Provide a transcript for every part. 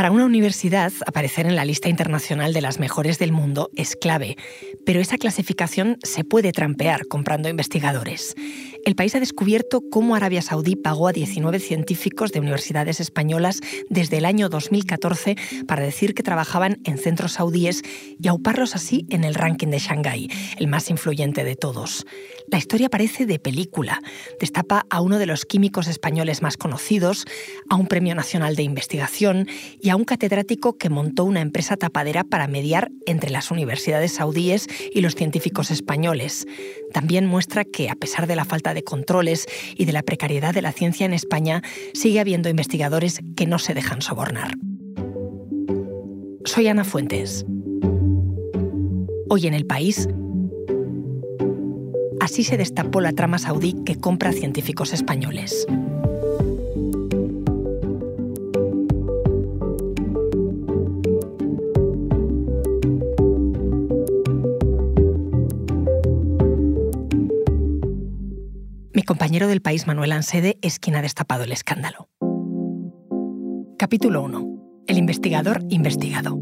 Para una universidad, aparecer en la lista internacional de las mejores del mundo es clave, pero esa clasificación se puede trampear comprando investigadores. El país ha descubierto cómo Arabia Saudí pagó a 19 científicos de universidades españolas desde el año 2014 para decir que trabajaban en centros saudíes y auparlos así en el ranking de Shanghái, el más influyente de todos. La historia parece de película. Destapa a uno de los químicos españoles más conocidos, a un premio nacional de investigación y a un catedrático que montó una empresa tapadera para mediar entre las universidades saudíes y los científicos españoles. También muestra que, a pesar de la falta de controles y de la precariedad de la ciencia en España, sigue habiendo investigadores que no se dejan sobornar. Soy Ana Fuentes. Hoy en el país, Así se destapó la trama saudí que compra científicos españoles. Del país, Manuel Ansede, es quien ha destapado el escándalo. Capítulo 1. El investigador investigado.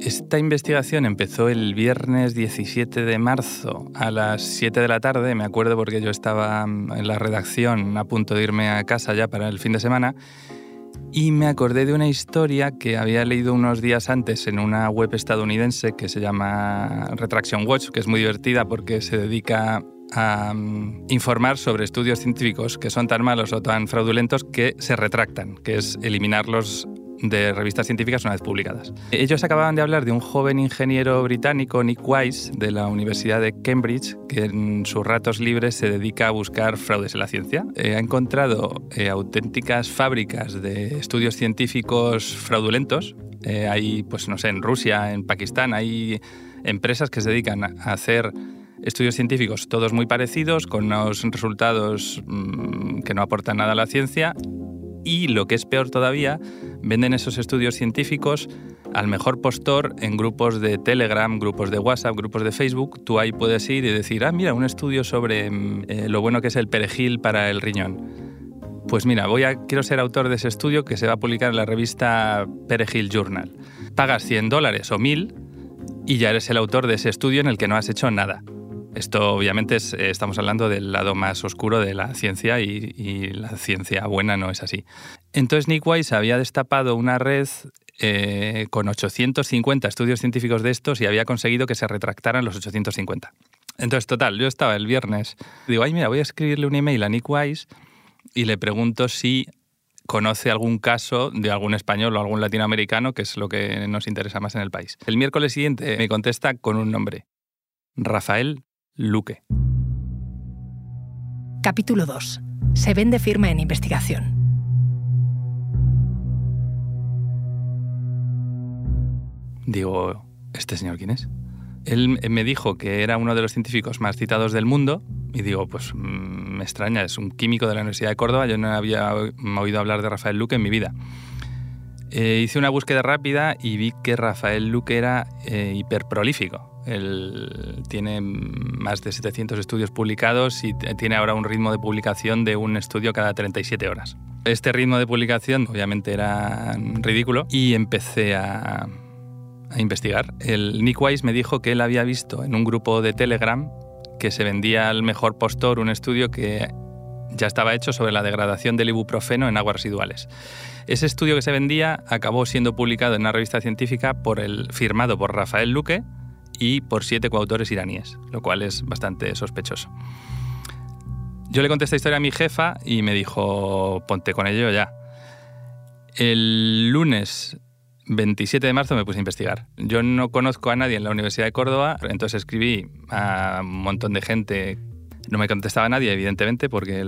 Esta investigación empezó el viernes 17 de marzo a las 7 de la tarde, me acuerdo porque yo estaba en la redacción a punto de irme a casa ya para el fin de semana, y me acordé de una historia que había leído unos días antes en una web estadounidense que se llama Retraction Watch, que es muy divertida porque se dedica a mm, informar sobre estudios científicos que son tan malos o tan fraudulentos que se retractan, que es eliminarlos de revistas científicas una vez publicadas. Ellos acababan de hablar de un joven ingeniero británico, Nick Wise, de la Universidad de Cambridge, que en sus ratos libres se dedica a buscar fraudes en la ciencia. Eh, ha encontrado eh, auténticas fábricas de estudios científicos fraudulentos. Eh, hay, pues no sé, en Rusia, en Pakistán, hay empresas que se dedican a hacer estudios científicos todos muy parecidos, con unos resultados mm, que no aportan nada a la ciencia y, lo que es peor todavía, venden esos estudios científicos al mejor postor en grupos de Telegram, grupos de WhatsApp, grupos de Facebook. Tú ahí puedes ir y decir, ah, mira, un estudio sobre eh, lo bueno que es el perejil para el riñón. Pues mira, voy a, quiero ser autor de ese estudio que se va a publicar en la revista Perejil Journal. Pagas 100 dólares o 1000 y ya eres el autor de ese estudio en el que no has hecho nada. Esto obviamente eh, estamos hablando del lado más oscuro de la ciencia y, la ciencia buena no es así. Entonces Nick Wise había destapado una red eh, con 850 estudios científicos de estos y había conseguido que se retractaran los 850. Entonces, total, yo estaba el viernes, digo, ay, mira, voy a escribirle un email a Nick Wise y le pregunto si conoce algún caso de algún español o algún latinoamericano, que es lo que nos interesa más en el país. El miércoles siguiente me contesta con un nombre, Rafael Luque. Capítulo 2. Se vende firma en investigación. Digo, ¿este señor quién es? Él me dijo que era uno de los científicos más citados del mundo y digo, pues mm, me extraña, es un químico de la Universidad de Córdoba, yo no había oído hablar de Rafael Luque en mi vida. Eh, hice una búsqueda rápida y vi que Rafael Luque era eh, hiperprolífico. Él tiene más de 700 estudios publicados y tiene ahora un ritmo de publicación de un estudio cada 37 horas. Este ritmo de publicación obviamente era ridículo y empecé a, investigar. El Nick Wise me dijo que él había visto en un grupo de Telegram que se vendía al mejor postor un estudio que ya estaba hecho sobre la degradación del ibuprofeno en aguas residuales. Ese estudio que se vendía acabó siendo publicado en una revista científica por el, firmado por Rafael Luque, y por siete coautores iraníes, lo cual es bastante sospechoso. Yo le conté esta historia a mi jefa y me dijo, ponte con ello ya. El lunes 27 de marzo me puse a investigar. Yo no conozco a nadie en la Universidad de Córdoba, entonces escribí a un montón de gente. No me contestaba nadie, evidentemente, porque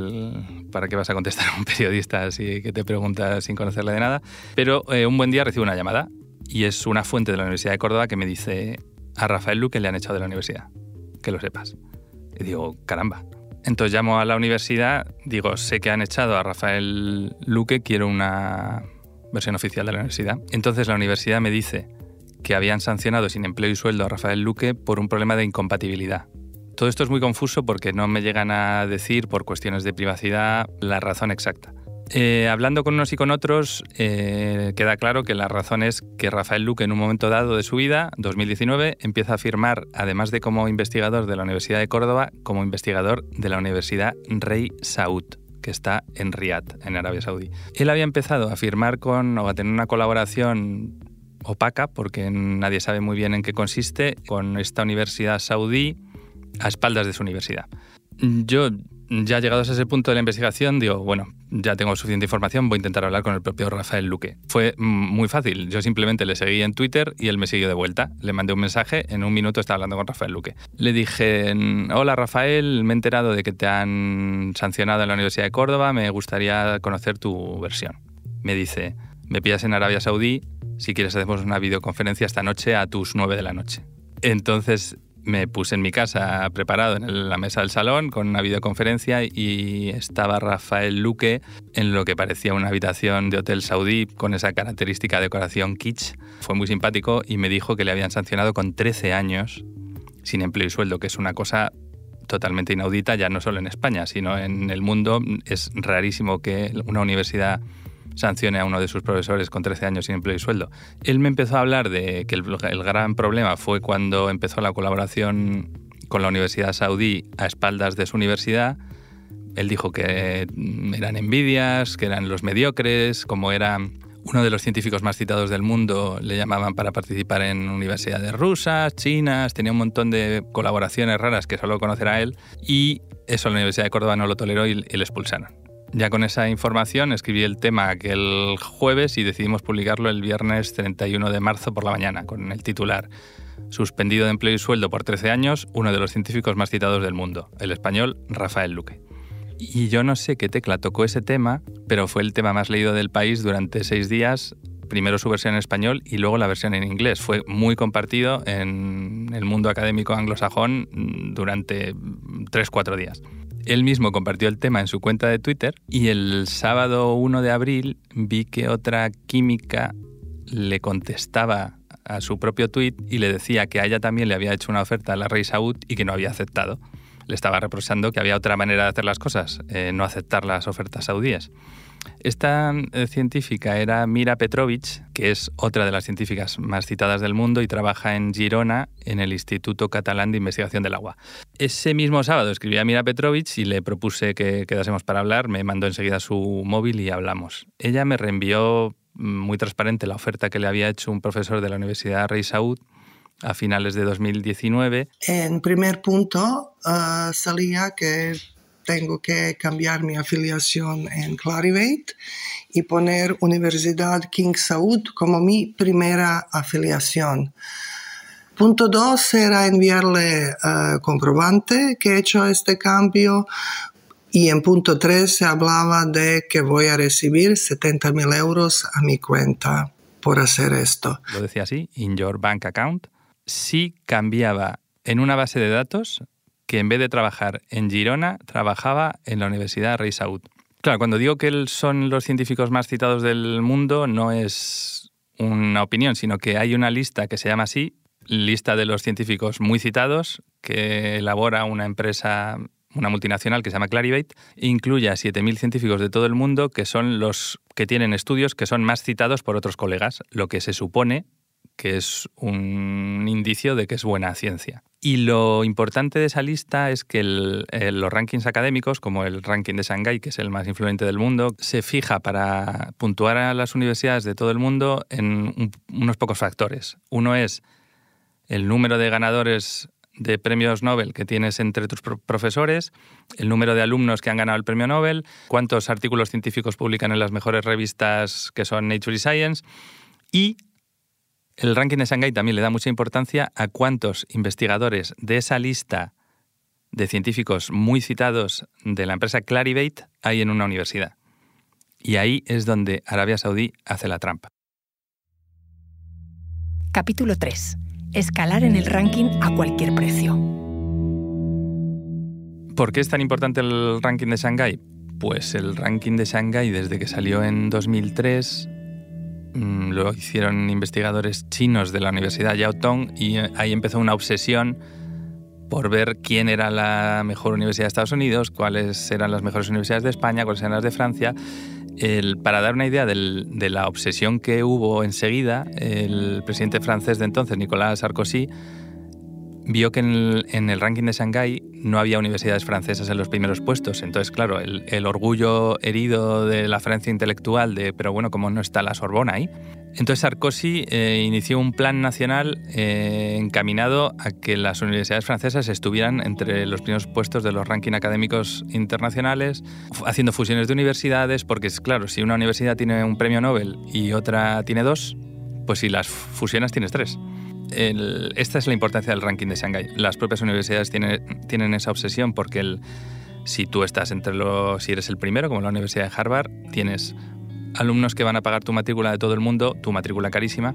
¿para qué vas a contestar a un periodista así que te pregunta sin conocerle de nada? Pero eh, un buen día recibo una llamada y es una fuente de la Universidad de Córdoba que me dice, a Rafael Luque le han echado de la universidad, que lo sepas. Y digo, caramba. Entonces llamo a la universidad, digo, sé que han echado a Rafael Luque, quiero una versión oficial de la universidad. Entonces la universidad me dice que habían sancionado sin empleo y sueldo a Rafael Luque por un problema de incompatibilidad. Todo esto es muy confuso porque no me llegan a decir, por cuestiones de privacidad, la razón exacta. Eh, hablando con unos y con otros, eh, queda claro que la razón es que Rafael Luque, en un momento dado de su vida, 2019, empieza a firmar, además de como investigador de la Universidad de Córdoba, como investigador de la Universidad Rey Saud, que está en Riyadh, en Arabia Saudí. Él había empezado a firmar con, o a tener una colaboración opaca, porque nadie sabe muy bien en qué consiste, con esta universidad saudí a espaldas de su universidad. Yo ya llegados a ese punto de la investigación, digo, bueno, ya tengo suficiente información, voy a intentar hablar con el propio Rafael Luque. Fue muy fácil, yo simplemente le seguí en Twitter y él me siguió de vuelta. Le mandé un mensaje, en un minuto estaba hablando con Rafael Luque. Le dije, hola Rafael, me he enterado de que te han sancionado en la Universidad de Córdoba, me gustaría conocer tu versión. Me dice, me pillas en Arabia Saudí, si quieres hacemos una videoconferencia esta noche a tus 9 de la noche. Entonces me puse en mi casa preparado en la mesa del salón con una videoconferencia y estaba Rafael Luque en lo que parecía una habitación de hotel saudí con esa característica decoración kitsch. Fue muy simpático y me dijo que le habían sancionado con 13 años sin empleo y sueldo, que es una cosa totalmente inaudita ya no solo en España, sino en el mundo. Es rarísimo que una universidad sancione a uno de sus profesores con 13 años sin empleo y sueldo. Él me empezó a hablar de que el, gran problema fue cuando empezó la colaboración con la Universidad Saudí a espaldas de su universidad. Él dijo que eran envidias, que eran los mediocres, como era uno de los científicos más citados del mundo, le llamaban para participar en universidades rusas, chinas, tenía un montón de colaboraciones raras que solo conocerá él y eso la Universidad de Córdoba no lo toleró y, le expulsaron. Ya con esa información escribí el tema aquel jueves y decidimos publicarlo el viernes 31 de marzo por la mañana con el titular Suspendido de empleo y sueldo por 13 años, uno de los científicos más citados del mundo, el español Rafael Luque. Y yo no sé qué tecla tocó ese tema, pero fue el tema más leído del país durante seis días, primero su versión en español y luego la versión en inglés. Fue muy compartido en el mundo académico anglosajón durante tres, cuatro días. Él mismo compartió el tema en su cuenta de Twitter y el sábado 1 de abril vi que otra química le contestaba a su propio tweet y le decía que a ella también le había hecho una oferta a la Rey Saud y que no había aceptado. Le estaba reprochando que había otra manera de hacer las cosas, eh, no aceptar las ofertas saudíes. Esta eh, científica era Mira Petrovich, que es otra de las científicas más citadas del mundo y trabaja en Girona en el Instituto Catalán de Investigación del Agua. Ese mismo sábado escribí a Mira Petrovich y le propuse que quedásemos para hablar, me mandó enseguida su móvil y hablamos. Ella me reenvió mm, muy transparente la oferta que le había hecho un profesor de la Universidad Rey Saud a finales de 2019. En primer punto uh, salía que tengo que cambiar mi afiliación en Clarivate y poner Universidad King Saud como mi primera afiliación. Punto dos era enviarle uh, comprobante que he hecho este cambio. Y en punto tres se hablaba de que voy a recibir 70 mil euros a mi cuenta por hacer esto. Lo decía así, in your bank account. Si cambiaba en una base de datos que en vez de trabajar en Girona, trabajaba en la Universidad Rey Saud. Claro, cuando digo que son los científicos más citados del mundo, no es una opinión, sino que hay una lista que se llama así, lista de los científicos muy citados, que elabora una empresa, una multinacional que se llama Clarivate, incluye a 7.000 científicos de todo el mundo que son los que tienen estudios que son más citados por otros colegas, lo que se supone que es un indicio de que es buena ciencia. Y lo importante de esa lista es que los rankings académicos, como el ranking de Shanghái, que es el más influyente del mundo, se fija para puntuar a las universidades de todo el mundo en unos pocos factores. Uno es el número de ganadores de premios Nobel que tienes entre tus profesores, el número de alumnos que han ganado el premio Nobel, cuántos artículos científicos publican en las mejores revistas que son Nature y Science y el ranking de Shanghái también le da mucha importancia a cuántos investigadores de esa lista de científicos muy citados de la empresa Clarivate hay en una universidad. Y ahí es donde Arabia Saudí hace la trampa. Capítulo 3. Escalar en el ranking a cualquier precio. ¿Por qué es tan importante el ranking de Shanghái? Pues el ranking de Shanghái desde que salió en 2003 Mm, lo hicieron investigadores chinos de la Universidad Yao Tong y eh, ahí empezó una obsesión por ver quién era la mejor universidad de Estados Unidos, cuáles eran las mejores universidades de España, cuáles eran las de Francia. para dar una idea de la obsesión que hubo enseguida, el presidente francés de entonces, Nicolas Sarkozy, vio que en el, ranking de Shanghái no había universidades francesas en los primeros puestos. Entonces, claro, el, orgullo herido de la Francia intelectual de, pero bueno, ¿cómo no está la Sorbona ahí? Entonces Sarkozy eh, inició un plan nacional eh, encaminado a que las universidades francesas estuvieran entre los primeros puestos de los rankings académicos internacionales, haciendo fusiones de universidades, porque es claro, si una universidad tiene un premio Nobel y otra tiene dos, pues si las fusionas tienes tres esta es la importancia del ranking de Shanghai. Las propias universidades tienen, tienen esa obsesión porque si tú estás entre los, si eres el primero, como la Universidad de Harvard, tienes alumnos que van a pagar tu matrícula de todo el mundo, tu matrícula carísima,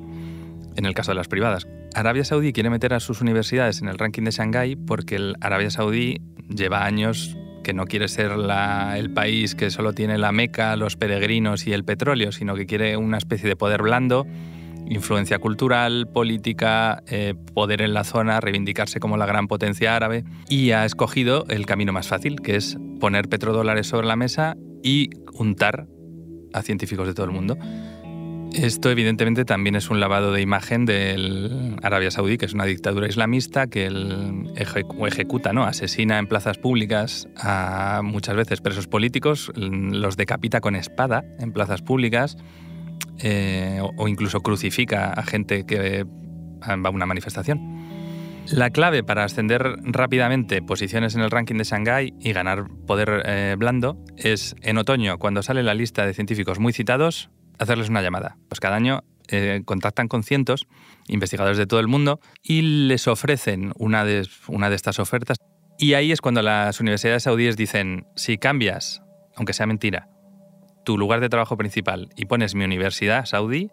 en el caso de las privadas. Arabia Saudí quiere meter a sus universidades en el ranking de Shanghái porque el Arabia Saudí lleva años que no quiere ser el país que solo tiene la Meca, los peregrinos y el petróleo, sino que quiere una especie de poder blando influencia cultural, política, eh, poder en la zona, reivindicarse como la gran potencia árabe y ha escogido el camino más fácil, que es poner petrodólares sobre la mesa y untar a científicos de todo el mundo. Esto evidentemente también es un lavado de imagen de Arabia Saudí, que es una dictadura islamista que ejecuta, ¿no? asesina en plazas públicas a muchas veces presos políticos, los decapita con espada en plazas públicas, eh, o incluso crucifica a gente que va a una manifestación. La clave para ascender rápidamente posiciones en el ranking de Shanghái y ganar poder eh, blando es en otoño, cuando sale la lista de científicos muy citados, hacerles una llamada. Pues cada año eh, contactan con cientos, investigadores de todo el mundo, y les ofrecen una de, una de estas ofertas. Y ahí es cuando las universidades saudíes dicen, si cambias, aunque sea mentira, tu lugar de trabajo principal y pones mi universidad saudí,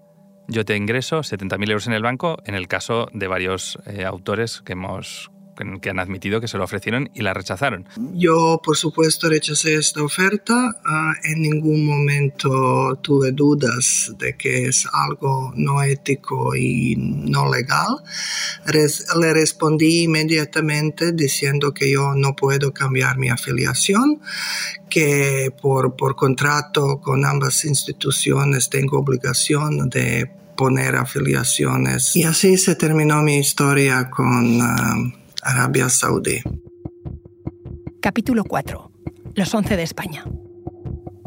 yo te ingreso 70.000 euros en el banco en el caso de varios eh, autores que hemos que han admitido que se lo ofrecieron y la rechazaron. Yo, por supuesto, rechacé esta oferta. Ah, en ningún momento tuve dudas de que es algo no ético y no legal. le respondí inmediatamente diciendo que yo no puedo cambiar mi afiliación, que por, por contrato con ambas instituciones tengo obligación de poner afiliaciones. Y así se terminó mi historia con... Ah, Arabia Saudí. Capítulo 4. Los 11 de España.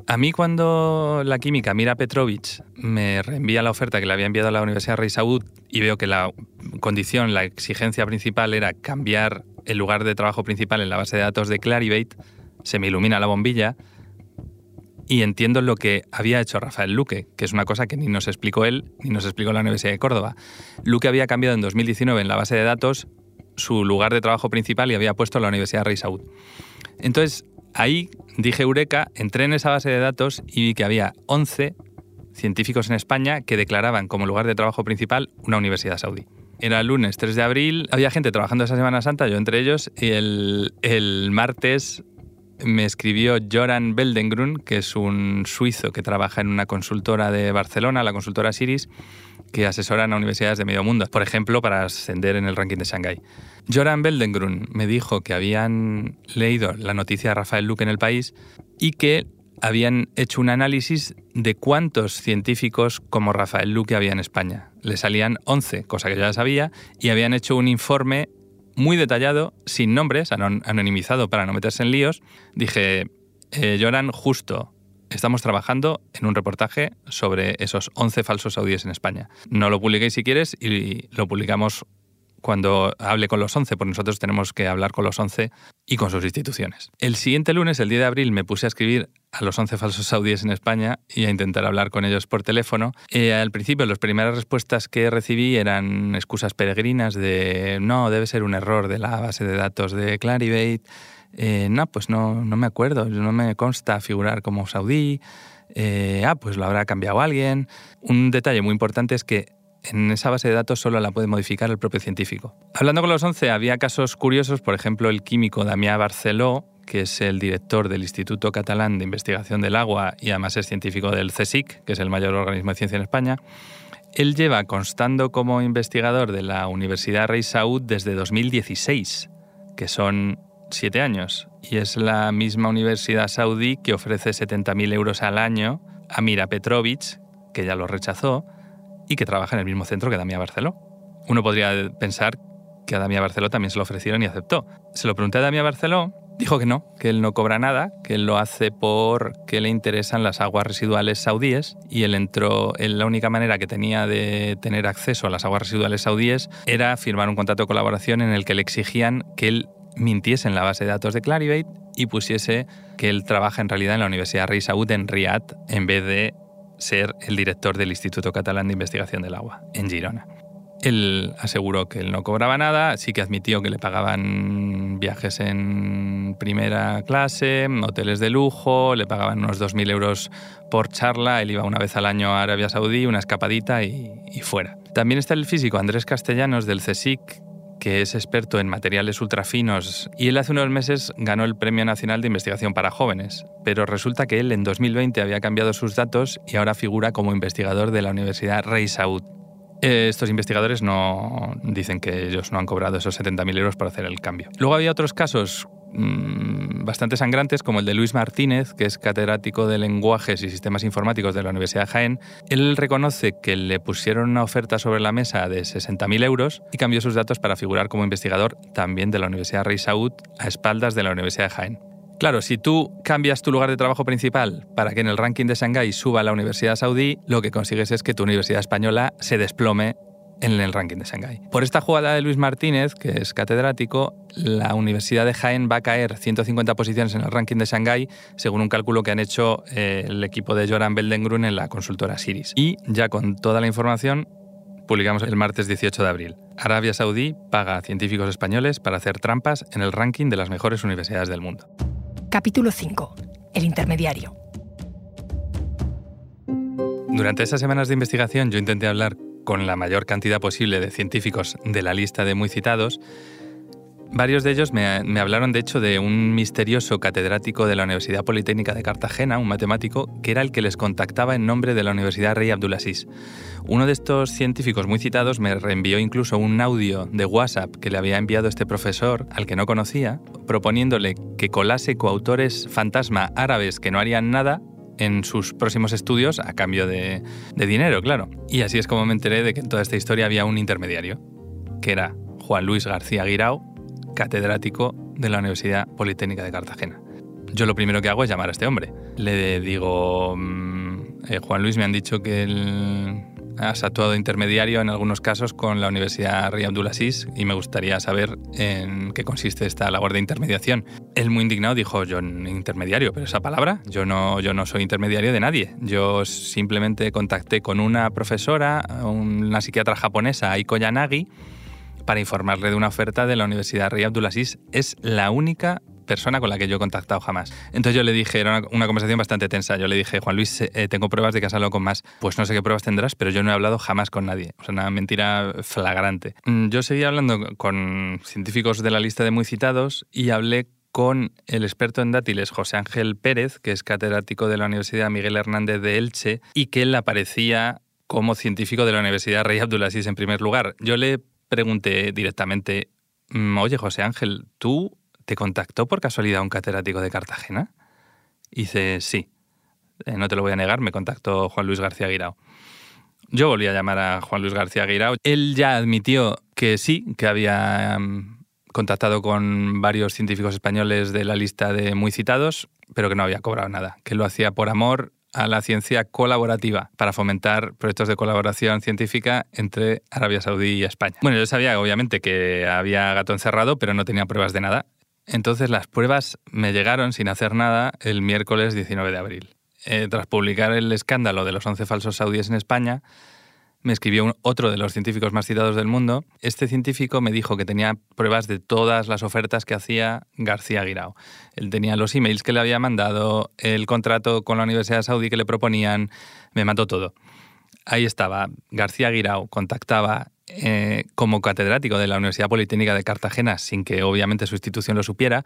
A mí cuando la química Mira Petrovich me reenvía la oferta que le había enviado a la Universidad Rey Saud y veo que la condición, la exigencia principal era cambiar el lugar de trabajo principal en la base de datos de Clarivate, se me ilumina la bombilla y entiendo lo que había hecho Rafael Luque, que es una cosa que ni nos explicó él ni nos explicó la Universidad de Córdoba. Luque había cambiado en 2019 en la base de datos su lugar de trabajo principal y había puesto la Universidad Rey Saud. Entonces, ahí dije Eureka, entré en esa base de datos y vi que había 11 científicos en España que declaraban como lugar de trabajo principal una universidad saudí. Era el lunes 3 de abril, había gente trabajando esa Semana Santa, yo entre ellos, y el, el martes me escribió Joran Beldengrun, que es un suizo que trabaja en una consultora de Barcelona, la consultora Siris, que asesoran a universidades de medio mundo, por ejemplo, para ascender en el ranking de Shanghái. Joran Beldengrun me dijo que habían leído la noticia de Rafael Luque en el país y que habían hecho un análisis de cuántos científicos como Rafael Luque había en España. Le salían 11, cosa que yo ya sabía, y habían hecho un informe muy detallado, sin nombres, anonimizado para no meterse en líos. Dije, eh, Joran, justo estamos trabajando en un reportaje sobre esos 11 falsos saudíes en España. No lo publiquéis si quieres y lo publicamos cuando hable con los 11, porque nosotros tenemos que hablar con los 11 y con sus instituciones. El siguiente lunes, el 10 de abril, me puse a escribir a los 11 falsos saudíes en España y a intentar hablar con ellos por teléfono. Eh, al principio, las primeras respuestas que recibí eran excusas peregrinas de no, debe ser un error de la base de datos de Clarivate eh, no, pues no, no, me acuerdo, no me consta figurar como saudí. Eh, ah, pues lo habrá cambiado alguien. Un detalle muy importante es que en esa base de datos solo la puede modificar el propio científico. Hablando con los 11, había casos curiosos, por ejemplo, el químico Damià Barceló, que es el director del Instituto Catalán de Investigación del Agua y además es científico del CSIC, que es el mayor organismo de ciencia en España. Él lleva constando como investigador de la Universidad Rey Saud desde 2016 que son siete años. Y es la misma universidad saudí que ofrece 70.000 euros al año a Mira Petrovic, que ya lo rechazó, y que trabaja en el mismo centro que Damia Barceló. Uno podría pensar que a Damia Barceló también se lo ofrecieron y aceptó. Se lo pregunté a Damia Barceló, dijo que no, que él no cobra nada, que él lo hace porque le interesan las aguas residuales saudíes y él entró, en la única manera que tenía de tener acceso a las aguas residuales saudíes era firmar un contrato de colaboración en el que le exigían que él mintiese en la base de datos de Clarivate y pusiese que él trabaja en realidad en la Universidad Rey Saud en Riad en vez de ser el director del Instituto Catalán de Investigación del Agua en Girona. Él aseguró que él no cobraba nada, sí que admitió que le pagaban viajes en primera clase, hoteles de lujo, le pagaban unos 2.000 euros por charla, él iba una vez al año a Arabia Saudí, una escapadita y, y fuera. También está el físico Andrés Castellanos del CSIC, que es experto en materiales ultrafinos y él hace unos meses ganó el Premio Nacional de Investigación para Jóvenes, pero resulta que él en 2020 había cambiado sus datos y ahora figura como investigador de la Universidad Rey Saud. Eh, estos investigadores no dicen que ellos no han cobrado esos 70.000 euros para hacer el cambio. Luego había otros casos Mm, bastante sangrantes, como el de Luis Martínez, que es catedrático de lenguajes y sistemas informáticos de la Universidad de Jaén. Él reconoce que le pusieron una oferta sobre la mesa de 60.000 euros y cambió sus datos para figurar como investigador también de la Universidad Rey Saud a espaldas de la Universidad de Jaén. Claro, si tú cambias tu lugar de trabajo principal para que en el ranking de Shanghái suba la Universidad Saudí, lo que consigues es que tu Universidad Española se desplome en el ranking de Shanghái. Por esta jugada de Luis Martínez, que es catedrático, la Universidad de Jaén va a caer 150 posiciones en el ranking de Shanghái, según un cálculo que han hecho eh, el equipo de Joran Beldengrun en la consultora Siris. Y ya con toda la información, publicamos el martes 18 de abril. Arabia Saudí paga a científicos españoles para hacer trampas en el ranking de las mejores universidades del mundo. Capítulo 5. El intermediario. Durante esas semanas de investigación yo intenté hablar con la mayor cantidad posible de científicos de la lista de muy citados, varios de ellos me, hablaron de hecho de un misterioso catedrático de la Universidad Politécnica de Cartagena, un matemático, que era el que les contactaba en nombre de la Universidad Rey Abdulaziz. Uno de estos científicos muy citados me reenvió incluso un audio de WhatsApp que le había enviado este profesor, al que no conocía, proponiéndole que colase coautores fantasma árabes que no harían nada en sus próximos estudios a cambio de, dinero, claro. Y así es como me enteré de que en toda esta historia había un intermediario, que era Juan Luis García Guirao, catedrático de la Universidad Politécnica de Cartagena. Yo lo primero que hago es llamar a este hombre. Le digo, mm, eh, Juan Luis, me han dicho que el Has actuado intermediario en algunos casos con la Universidad Rey Abdulaziz y me gustaría saber en qué consiste esta labor de intermediación. Él muy indignado dijo, yo intermediario, pero esa palabra, yo no, yo no soy intermediario de nadie. Yo simplemente contacté con una profesora, una psiquiatra japonesa, Aiko Yanagi, para informarle de una oferta de la Universidad Rey Abdulaziz. Es la única persona con la que yo he contactado jamás. Entonces yo le dije, era una, conversación bastante tensa, yo le dije, Juan Luis, eh, tengo pruebas de que has hablado con más. Pues no sé qué pruebas tendrás, pero yo no he hablado jamás con nadie. O sea, una mentira flagrante. Mm, yo seguí hablando con científicos de la lista de muy citados y hablé con el experto en dátiles José Ángel Pérez, que es catedrático de la Universidad Miguel Hernández de Elche, y que él aparecía como científico de la Universidad Rey Abdulaziz en primer lugar. Yo le pregunté directamente, mm, oye José Ángel, ¿tú ¿te contactó por casualidad un catedrático de Cartagena? Y dice, sí, eh, no te lo voy a negar, me contactó Juan Luis García Guirao. Yo volví a llamar a Juan Luis García Guirao. Él ya admitió que sí, que había mm, contactado con varios científicos españoles de la lista de muy citados, pero que no había cobrado nada, que lo hacía por amor a la ciencia colaborativa para fomentar proyectos de colaboración científica entre Arabia Saudí y España. Bueno, yo sabía obviamente que había gato encerrado, pero no tenía pruebas de nada. Entonces las pruebas me llegaron sin hacer nada el miércoles 19 de abril. Eh, tras publicar el escándalo de los 11 falsos saudíes en España, me escribió otro de los científicos más citados del mundo. Este científico me dijo que tenía pruebas de todas las ofertas que hacía García Guirao. Él tenía los emails que le había mandado, el contrato con la Universidad Saudí que le proponían, me mandó todo. Ahí estaba, García Guirao contactaba eh, como catedrático de la Universidad Politécnica de Cartagena, sin que obviamente su institución lo supiera,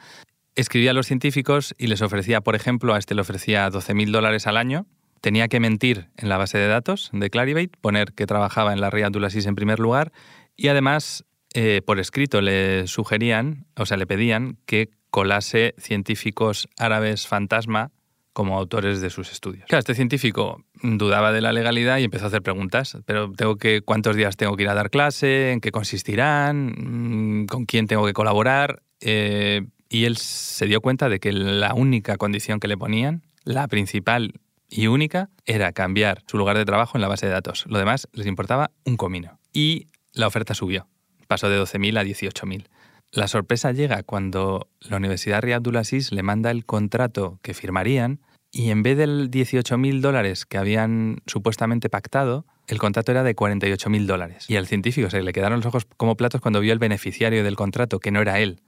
escribía a los científicos y les ofrecía, por ejemplo, a este le ofrecía 12.000 dólares al año. Tenía que mentir en la base de datos de Clarivate, poner que trabajaba en la Ría Abdulaziz en primer lugar y además eh, por escrito le sugerían, o sea, le pedían que colase científicos árabes fantasma como autores de sus estudios. Claro, este científico dudaba de la legalidad y empezó a hacer preguntas. Pero tengo que, ¿cuántos días tengo que ir a dar clase? ¿En qué consistirán? Mm, ¿Con quién tengo que colaborar? Eh, y él se dio cuenta de que la única condición que le ponían, la principal y única, era cambiar su lugar de trabajo en la base de datos. Lo demás les importaba un comino. Y la oferta subió. Pasó de 12.000 a 18.000. La sorpresa llega cuando la Universidad Abdulaziz le manda el contrato que firmarían y en vez del 18.000 dólares que habían supuestamente pactado, el contrato era de 48.000 dólares. Y al científico se le quedaron los ojos como platos cuando vio el beneficiario del contrato, que no era él,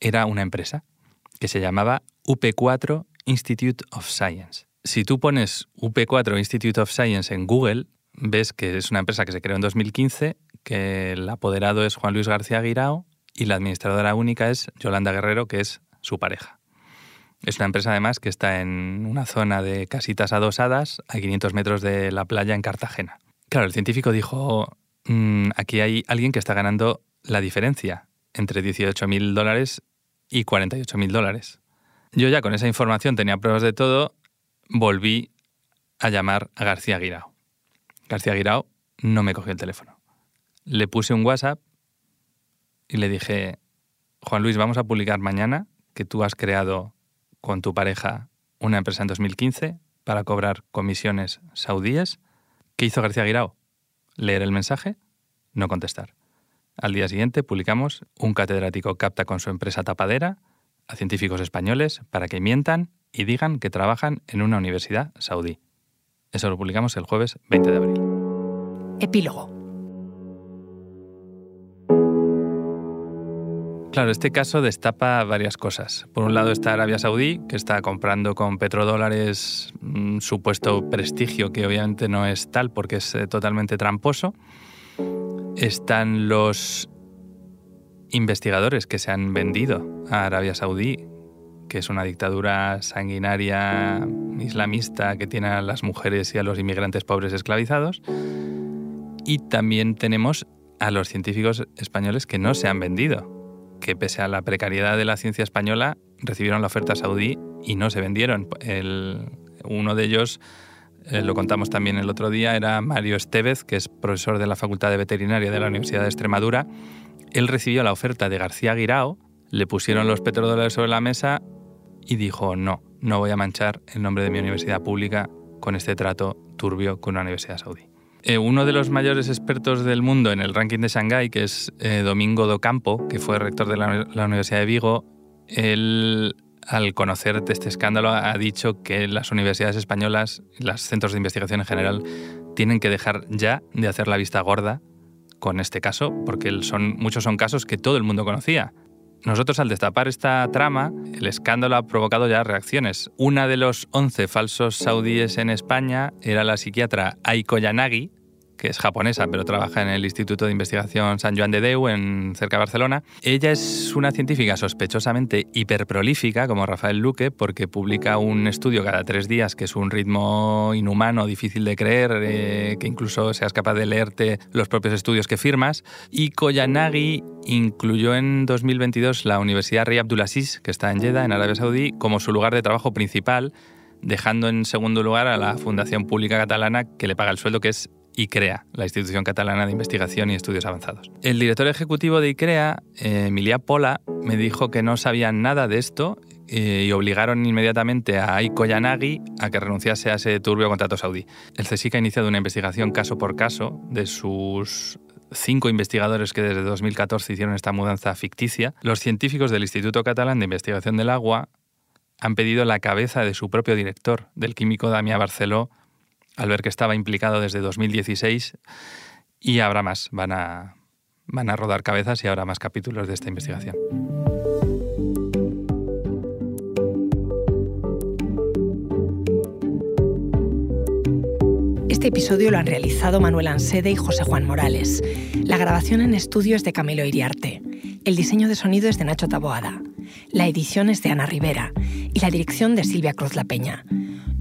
era una empresa que se llamaba UP4 Institute of Science. Si tú pones UP4 Institute of Science en Google, ves que es una empresa que se creó en 2015, que el apoderado es Juan Luis García Guirao y la administradora única es Yolanda Guerrero, que es su pareja. Es una empresa además que está en una zona de casitas adosadas a 500 metros de la playa en Cartagena. Claro, el científico dijo, mm, aquí hay alguien que está ganando la diferencia entre 18.000 dólares y 48.000 dólares. Yo ya con esa información tenía pruebas de todo, volví a llamar a García Guirao. García Guirao no me cogió el teléfono. Le puse un WhatsApp y le dije, Juan Luis, vamos a publicar mañana que tú has creado con tu pareja una empresa en 2015 para cobrar comisiones saudíes. ¿Qué hizo García Guirao? Leer el mensaje, no contestar. Al día siguiente publicamos un catedrático capta con su empresa tapadera a científicos españoles para que mientan y digan que trabajan en una universidad saudí. Eso lo publicamos el jueves 20 de abril. Epílogo. Claro, este caso destapa varias cosas. Por un lado está Arabia Saudí, que está comprando con petrodólares un supuesto prestigio que obviamente no es tal porque es eh, totalmente tramposo. Están los investigadores que se han vendido a Arabia Saudí, que es una dictadura sanguinaria islamista que tiene a las mujeres y a los inmigrantes pobres esclavizados. Y también tenemos a los científicos españoles que no se han vendido, que pese a la precariedad de la ciencia española, recibieron la oferta saudí y no se vendieron. uno de ellos, eh, lo contamos también el otro día, era Mario Estevez, que es profesor de la Facultad de Veterinaria de la Universidad de Extremadura. Él recibió la oferta de García Guirao, le pusieron los petrodólares sobre la mesa y dijo, no, no voy a manchar el nombre de mi universidad pública con este trato turbio con una universidad saudí. Eh, uno de los mayores expertos del mundo en el ranking de Shanghái, que es eh, Domingo Docampo, que fue rector de la, Universidad de Vigo, él, al conocer este escándalo, ha dicho que las universidades españolas, los centros de investigación en general, tienen que dejar ya de hacer la vista gorda con este caso, porque son, muchos son casos que todo el mundo conocía. Nosotros al destapar esta trama, el escándalo ha provocado ya reacciones. Una de los 11 falsos saudíes en España era la psiquiatra Aiko Yanagi, que es japonesa, pero trabaja en el Instituto de Investigación San Juan de Deu, en cerca de Barcelona. Ella es una científica sospechosamente hiperprolífica, como Rafael Luque, porque publica un estudio cada tres días, que es un ritmo inhumano, difícil de creer, eh, que incluso seas capaz de leerte los propios estudios que firmas. Y Koyanagi incluyó en 2022 la Universidad Rey Abdulaziz, que está en Jeddah, en Arabia Saudí, como su lugar de trabajo principal dejando en segundo lugar a la Fundación Pública Catalana que le paga el sueldo, que es ICREA, la Institución Catalana de Investigación y Estudios Avanzados. El director ejecutivo de ICREA, eh, Emilia Pola, me dijo que no sabían nada de esto eh, y obligaron inmediatamente a Aiko Yanagi a que renunciase a ese turbio contrato saudí. El CSIC ha iniciado una investigación caso por caso de sus cinco investigadores que desde 2014 hicieron esta mudanza ficticia. Los científicos del Instituto Catalán de Investigación del Agua han pedido la cabeza de su propio director, del químico Damià Barceló, al ver que estaba implicado desde 2016 y habrá más, van a, van a rodar cabezas y habrá más capítulos de esta investigación. Este episodio lo han realizado Manuel Ansede y José Juan Morales. La grabación en estudio es de Camilo Iriarte. El diseño de sonido es de Nacho Taboada. La edición es de Ana Rivera y la dirección de Silvia Cruz La Peña.